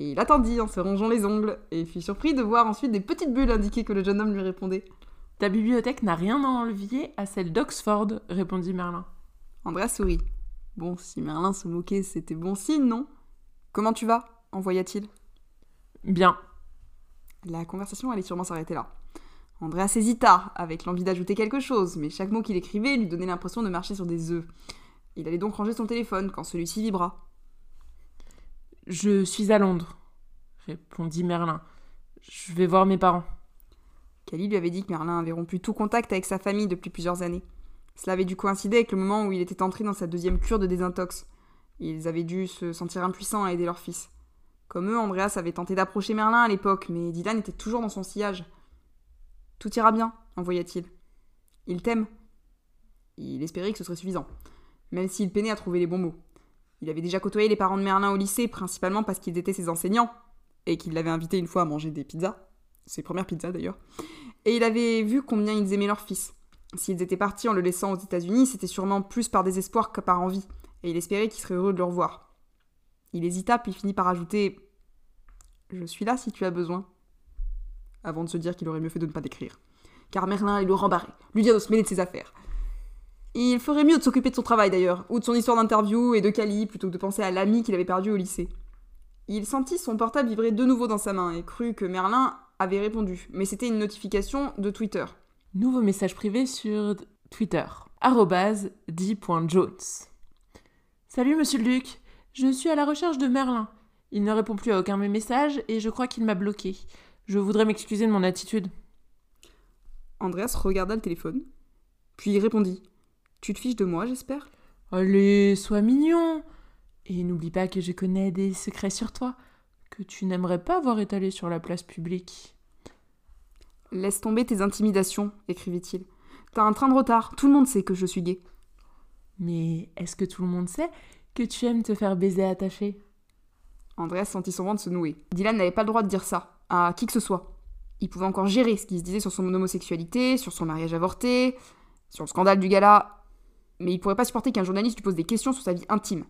Et il attendit en se rongeant les ongles, et fut surpris de voir ensuite des petites bulles indiquer que le jeune homme lui répondait. Ta bibliothèque n'a rien à envier à celle d'Oxford, répondit Merlin. Andrea sourit. Bon, si Merlin se moquait, c'était bon signe, non? Comment tu vas? envoya-t-il. Bien. La conversation allait sûrement s'arrêter là. Andrea hésita, avec l'envie d'ajouter quelque chose, mais chaque mot qu'il écrivait lui donnait l'impression de marcher sur des œufs. Il allait donc ranger son téléphone quand celui-ci vibra. Je suis à Londres, répondit Merlin. Je vais voir mes parents. Cali lui avait dit que Merlin avait rompu tout contact avec sa famille depuis plusieurs années. Cela avait dû coïncider avec le moment où il était entré dans sa deuxième cure de désintox. Ils avaient dû se sentir impuissants à aider leur fils. Comme eux, Andreas avait tenté d'approcher Merlin à l'époque, mais Dylan était toujours dans son sillage. Tout ira bien, envoya-t-il. Il t'aime. Il espérait que ce serait suffisant, même s'il peinait à trouver les bons mots. Il avait déjà côtoyé les parents de Merlin au lycée, principalement parce qu'ils étaient ses enseignants, et qu'il l'avait invité une fois à manger des pizzas, ses premières pizzas d'ailleurs, et il avait vu combien ils aimaient leur fils. S'ils étaient partis en le laissant aux États-Unis, c'était sûrement plus par désespoir que par envie, et il espérait qu'il serait heureux de le revoir. Il hésita, puis finit par ajouter Je suis là si tu as besoin. Avant de se dire qu'il aurait mieux fait de ne pas d'écrire. Car Merlin allait le rembarrer, lui dire de se mêler de ses affaires. Il ferait mieux de s'occuper de son travail d'ailleurs, ou de son histoire d'interview et de Cali, plutôt que de penser à l'ami qu'il avait perdu au lycée. Il sentit son portable vibrer de nouveau dans sa main et crut que Merlin avait répondu, mais c'était une notification de Twitter. Nouveau message privé sur Twitter. d.jones. Salut monsieur le duc, je suis à la recherche de Merlin. Il ne répond plus à aucun de mes messages et je crois qu'il m'a bloqué. Je voudrais m'excuser de mon attitude. Andreas regarda le téléphone, puis il répondit Tu te fiches de moi, j'espère? Allez, sois mignon Et n'oublie pas que je connais des secrets sur toi, que tu n'aimerais pas voir étalés sur la place publique. Laisse tomber tes intimidations, écrivit-il. T'as un train de retard, tout le monde sait que je suis gay. Mais est-ce que tout le monde sait que tu aimes te faire baiser attaché? Andreas sentit son ventre se nouer. Dylan n'avait pas le droit de dire ça, à qui que ce soit. Il pouvait encore gérer ce qui se disait sur son homosexualité, sur son mariage avorté, sur le scandale du gala, mais il pourrait pas supporter qu'un journaliste lui pose des questions sur sa vie intime.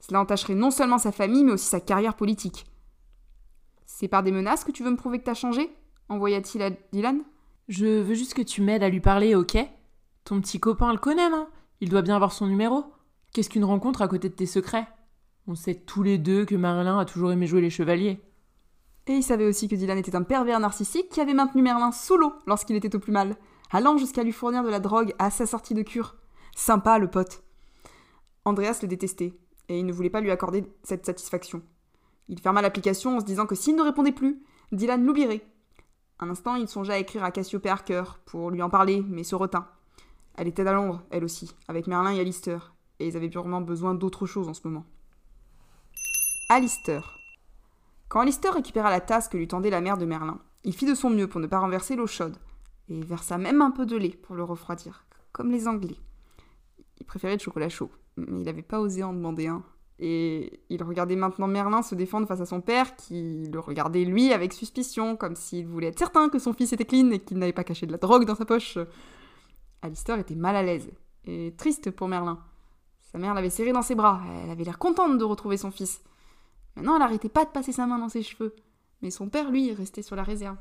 Cela entacherait non seulement sa famille, mais aussi sa carrière politique. C'est par des menaces que tu veux me prouver que t'as changé? envoya-t-il à Dylan. Je veux juste que tu m'aides à lui parler, ok? Ton petit copain le connaît, non? Il doit bien avoir son numéro. Qu'est-ce qu'une rencontre à côté de tes secrets? On sait tous les deux que Merlin a toujours aimé jouer les chevaliers. Et il savait aussi que Dylan était un pervers narcissique qui avait maintenu Merlin sous l'eau lorsqu'il était au plus mal, allant jusqu'à lui fournir de la drogue à sa sortie de cure. Sympa, le pote. Andreas le détestait, et il ne voulait pas lui accorder cette satisfaction. Il ferma l'application en se disant que s'il ne répondait plus, Dylan l'oublierait un instant, il songea à écrire à Cassiope Harker pour lui en parler, mais se retint. Elle était à Londres, elle aussi, avec Merlin et Alistair, et ils avaient purement besoin d'autre chose en ce moment. Alistair. Quand Alistair récupéra la tasse que lui tendait la mère de Merlin, il fit de son mieux pour ne pas renverser l'eau chaude, et versa même un peu de lait pour le refroidir, comme les Anglais. Il préférait le chocolat chaud, mais il n'avait pas osé en demander un, et il regardait maintenant Merlin se défendre face à son père, qui le regardait lui avec suspicion, comme s'il voulait être certain que son fils était clean et qu'il n'avait pas caché de la drogue dans sa poche. Alistair était mal à l'aise, et triste pour Merlin. Sa mère l'avait serré dans ses bras, elle avait l'air contente de retrouver son fils. Maintenant, elle n'arrêtait pas de passer sa main dans ses cheveux, mais son père, lui, restait sur la réserve.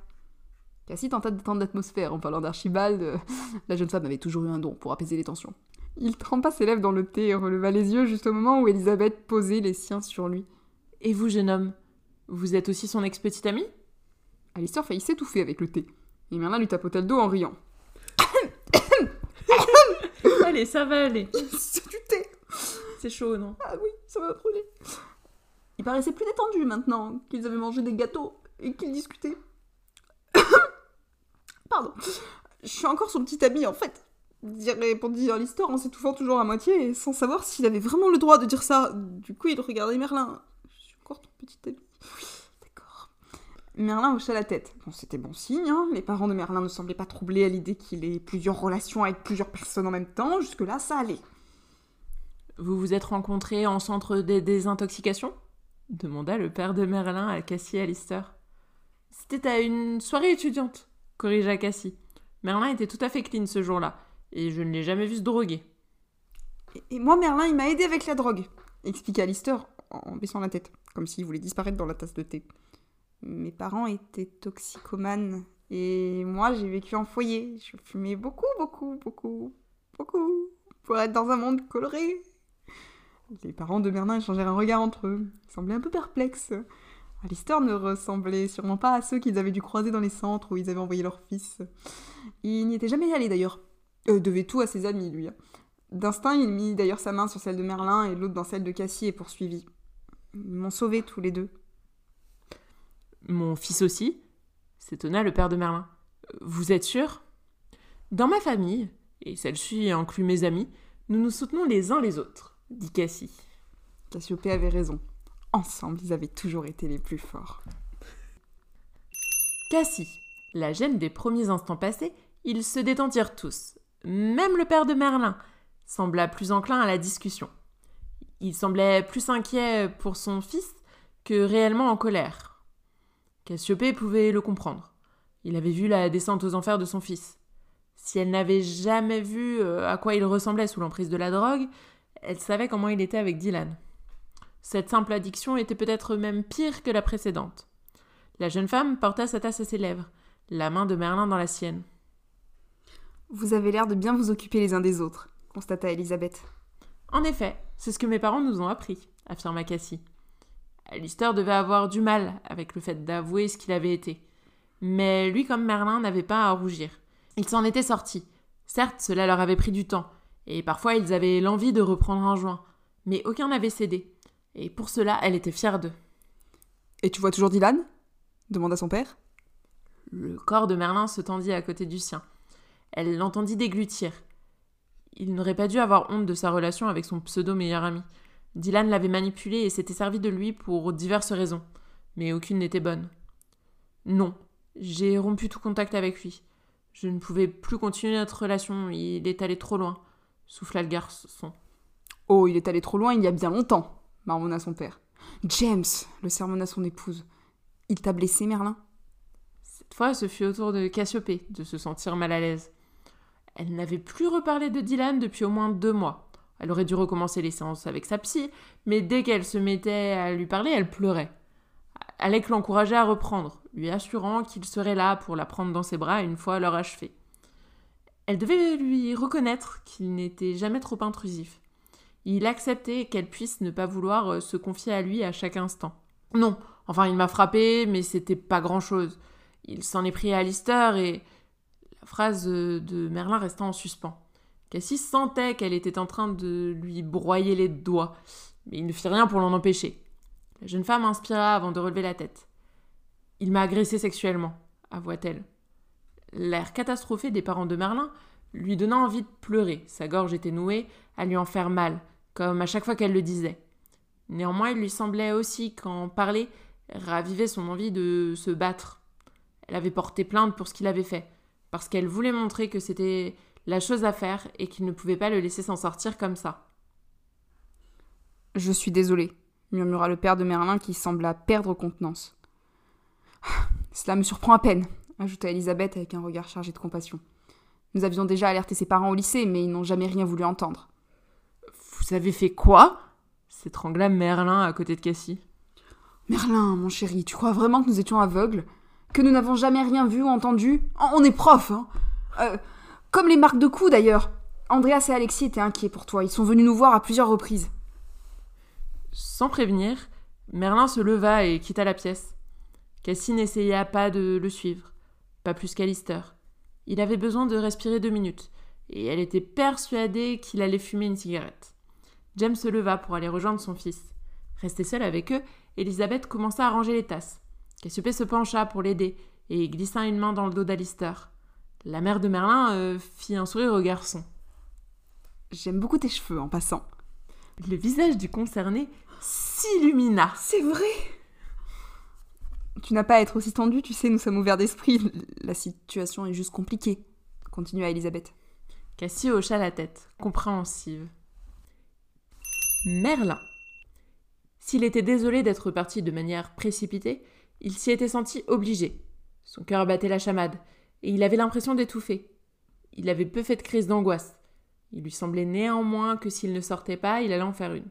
Cassie tenta de détendre l'atmosphère en parlant d'Archibald. La jeune femme avait toujours eu un don pour apaiser les tensions. Il trempa ses lèvres dans le thé et releva les yeux juste au moment où Elisabeth posait les siens sur lui. Et vous, jeune homme, vous êtes aussi son ex-petite amie? Alistair faillit s'étouffer avec le thé. Et Merlin lui tapotait le dos en riant. allez, ça va aller. C'est du thé. C'est chaud, non? Ah oui, ça va brûler. Il paraissait plus détendu maintenant qu'ils avaient mangé des gâteaux et qu'ils discutaient. Pardon. Je suis encore son petit ami en fait répondit l'histoire en s'étouffant toujours à moitié et sans savoir s'il avait vraiment le droit de dire ça. Du coup, il regardait Merlin. Je suis encore ton petit ami. d'accord. Merlin hocha la tête. Bon, c'était bon signe, hein. Les parents de Merlin ne semblaient pas troublés à l'idée qu'il ait plusieurs relations avec plusieurs personnes en même temps. Jusque-là, ça allait. Vous vous êtes rencontrés en centre de désintoxication demanda le père de Merlin à Cassie Alistair. C'était à une soirée étudiante, corrigea Cassie. Merlin était tout à fait clean ce jour-là, et je ne l'ai jamais vu se droguer. Et, moi, Merlin, il m'a aidé avec la drogue, expliqua Alistair en baissant la tête, comme s'il voulait disparaître dans la tasse de thé. Mes parents étaient toxicomanes, et moi, j'ai vécu en foyer. Je fumais beaucoup, beaucoup, beaucoup, beaucoup, pour être dans un monde coloré. Les parents de Merlin échangèrent un regard entre eux. Ils semblaient un peu perplexes. Alistair ne ressemblait sûrement pas à ceux qu'ils avaient dû croiser dans les centres où ils avaient envoyé leur fils. Il n'y était jamais allé d'ailleurs. Euh, devait tout à ses amis, lui. D'instinct, il mit d'ailleurs sa main sur celle de Merlin et l'autre dans celle de Cassie et poursuivit. Ils m'ont sauvé tous les deux. Mon fils aussi s'étonna le père de Merlin. Vous êtes sûr? Dans ma famille, et celle-ci inclut mes amis, nous nous soutenons les uns les autres, dit Cassie. Cassiopée avait raison. Ensemble, ils avaient toujours été les plus forts. Cassie, la gêne des premiers instants passés, ils se détendirent tous. Même le père de Merlin sembla plus enclin à la discussion. Il semblait plus inquiet pour son fils que réellement en colère. Cassiopée pouvait le comprendre. Il avait vu la descente aux enfers de son fils. Si elle n'avait jamais vu euh, à quoi il ressemblait sous l'emprise de la drogue, elle savait comment il était avec Dylan. Cette simple addiction était peut-être même pire que la précédente. La jeune femme porta sa tasse à ses lèvres, la main de Merlin dans la sienne. Vous avez l'air de bien vous occuper les uns des autres, constata Elisabeth. En effet, c'est ce que mes parents nous ont appris, affirma Cassie. Alistair devait avoir du mal avec le fait d'avouer ce qu'il avait été. Mais lui comme Merlin n'avait pas à rougir. Ils s'en étaient sortis. Certes, cela leur avait pris du temps, et parfois ils avaient l'envie de reprendre un joint, mais aucun n'avait cédé. Et pour cela, elle était fière d'eux. Et tu vois toujours Dylan? demanda son père. Le corps de Merlin se tendit à côté du sien. Elle l'entendit déglutir. Il n'aurait pas dû avoir honte de sa relation avec son pseudo meilleur ami. Dylan l'avait manipulé et s'était servi de lui pour diverses raisons, mais aucune n'était bonne. Non, j'ai rompu tout contact avec lui. Je ne pouvais plus continuer notre relation, il est allé trop loin, souffla le garçon. Oh, il est allé trop loin il y a bien longtemps, marmonna son père. James, le sermonna son épouse. Il t'a blessé, Merlin? Cette fois, ce fut au tour de Cassiopée de se sentir mal à l'aise. Elle n'avait plus reparlé de Dylan depuis au moins deux mois. Elle aurait dû recommencer les séances avec sa psy, mais dès qu'elle se mettait à lui parler, elle pleurait. Alec l'encourageait à reprendre, lui assurant qu'il serait là pour la prendre dans ses bras une fois leur achevé. Elle devait lui reconnaître qu'il n'était jamais trop intrusif. Il acceptait qu'elle puisse ne pas vouloir euh, se confier à lui à chaque instant. Non, enfin il m'a frappé, mais c'était pas grand-chose. Il s'en est pris à Alistair et la phrase de Merlin resta en suspens. Cassie sentait qu'elle était en train de lui broyer les doigts, mais il ne fit rien pour l'en empêcher. La jeune femme inspira avant de relever la tête. Il m'a agressé sexuellement, avoua-t-elle. L'air catastrophé des parents de Merlin lui donna envie de pleurer. Sa gorge était nouée à lui en faire mal, comme à chaque fois qu'elle le disait. Néanmoins, il lui semblait aussi qu'en parler ravivait son envie de se battre. Elle avait porté plainte pour ce qu'il avait fait, parce qu'elle voulait montrer que c'était la chose à faire et qu'il ne pouvait pas le laisser s'en sortir comme ça. Je suis désolé, murmura le père de Merlin qui sembla perdre contenance. Cela me surprend à peine, ajouta Elisabeth avec un regard chargé de compassion. Nous avions déjà alerté ses parents au lycée, mais ils n'ont jamais rien voulu entendre. Vous avez fait quoi? S'étrangla Merlin à côté de Cassie. Merlin, mon chéri, tu crois vraiment que nous étions aveugles? Que nous n'avons jamais rien vu ou entendu? On est prof, hein euh, comme les marques de coups d'ailleurs. Andreas et Alexis étaient inquiets pour toi. Ils sont venus nous voir à plusieurs reprises. Sans prévenir, Merlin se leva et quitta la pièce. Cassie n'essaya pas de le suivre, pas plus qu'Alister. Il avait besoin de respirer deux minutes, et elle était persuadée qu'il allait fumer une cigarette. James se leva pour aller rejoindre son fils. Restée seule avec eux, Elisabeth commença à ranger les tasses. Cassiopée se pencha pour l'aider et glissa une main dans le dos d'Alister. La mère de Merlin euh, fit un sourire au garçon. J'aime beaucoup tes cheveux en passant. Le visage du concerné s'illumina. C'est vrai Tu n'as pas à être aussi tendu, tu sais, nous sommes ouverts d'esprit. La situation est juste compliquée, continua Elisabeth. Cassie hocha la tête, compréhensive. Merlin. S'il était désolé d'être parti de manière précipitée, Il s'y était senti obligé. Son cœur battait la chamade, et il avait l'impression d'étouffer. Il avait peu fait de crise d'angoisse. Il lui semblait néanmoins que s'il ne sortait pas, il allait en faire une.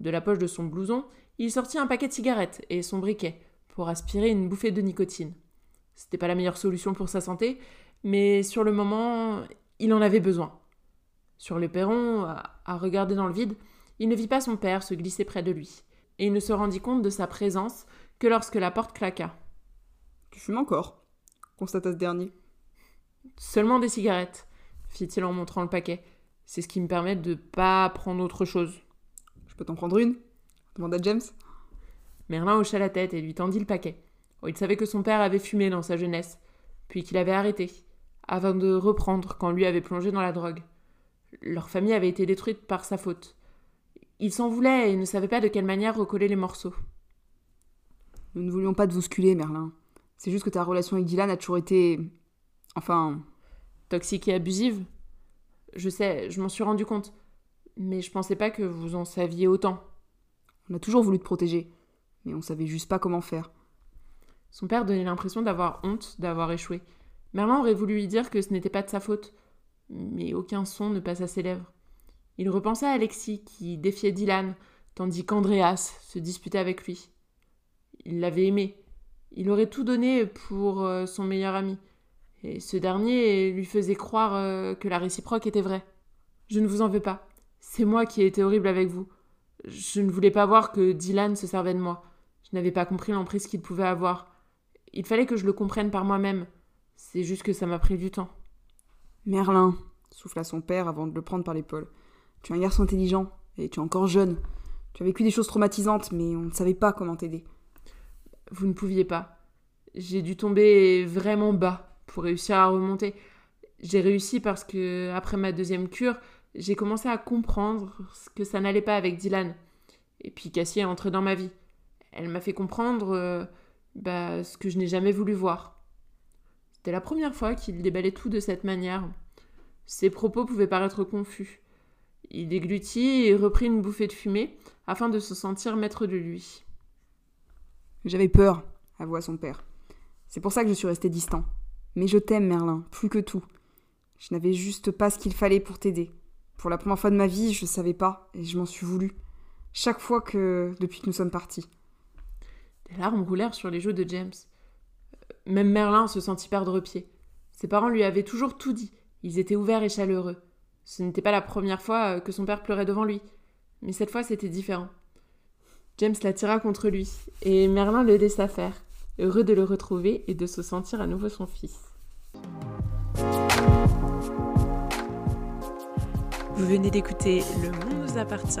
De la poche de son blouson, il sortit un paquet de cigarettes et son briquet pour aspirer une bouffée de nicotine. C'était pas la meilleure solution pour sa santé, mais sur le moment, il en avait besoin. Sur le perron, à regarder dans le vide, il ne vit pas son père se glisser près de lui, et il ne se rendit compte de sa présence que lorsque la porte claqua. Tu fumes encore? Constata ce dernier. Seulement des cigarettes, fit-il en montrant le paquet. C'est ce qui me permet de pas prendre autre chose. Je peux t'en prendre une? Demanda James. Merlin hocha la tête et lui tendit le paquet. Oh, il savait que son père avait fumé dans sa jeunesse, puis qu'il avait arrêté, avant de reprendre quand lui avait plongé dans la drogue. Leur famille avait été détruite par sa faute. Il s'en voulait et ne savait pas de quelle manière recoller les morceaux. Nous ne voulions pas te bousculer, Merlin. C'est juste que ta relation avec Dylan a toujours été. Enfin. Toxique et abusive? Je sais, je m'en suis rendu compte. Mais je pensais pas que vous en saviez autant. On a toujours voulu te protéger, mais on savait juste pas comment faire. Son père donnait l'impression d'avoir honte d'avoir échoué. Merlin aurait voulu lui dire que ce n'était pas de sa faute, mais aucun son ne passa ses lèvres. Il repensa à Alexis qui défiait Dylan, tandis qu'Andreas se disputait avec lui. Il l'avait aimé. Il aurait tout donné pour euh, son meilleur ami. Et ce dernier lui faisait croire euh, que la réciproque était vraie. Je ne vous en veux pas. C'est moi qui ai été horrible avec vous. Je ne voulais pas voir que Dylan se servait de moi. Je n'avais pas compris l'emprise qu'il pouvait avoir. Il fallait que je le comprenne par moi-même. C'est juste que ça m'a pris du temps. Merlin, souffla son père avant de le prendre par l'épaule. Tu es un garçon intelligent, et tu es encore jeune. Tu as vécu des choses traumatisantes, mais on ne savait pas comment t'aider. Vous ne pouviez pas. J'ai dû tomber vraiment bas pour réussir à remonter. J'ai réussi parce que, après ma deuxième cure, j'ai commencé à comprendre que ça n'allait pas avec Dylan. Et puis Cassie est entrée dans ma vie. Elle m'a fait comprendre euh, bah, ce que je n'ai jamais voulu voir. C'était la première fois qu'il déballait tout de cette manière. Ses propos pouvaient paraître confus. Il déglutit et reprit une bouffée de fumée afin de se sentir maître de lui. J'avais peur, avoua son père. C'est pour ça que je suis resté distant. Mais je t'aime, Merlin, plus que tout. Je n'avais juste pas ce qu'il fallait pour t'aider. Pour la première fois de ma vie, je ne savais pas, et je m'en suis voulu. Chaque fois que. depuis que nous sommes partis. Des larmes roulèrent sur les joues de James. Même Merlin se sentit perdre pied. Ses parents lui avaient toujours tout dit. Ils étaient ouverts et chaleureux. Ce n'était pas la première fois que son père pleurait devant lui. Mais cette fois, c'était différent. James l'attira contre lui, et Merlin le laissa faire, heureux de le retrouver et de se sentir à nouveau son fils. Vous venez d'écouter Le monde nous appartient,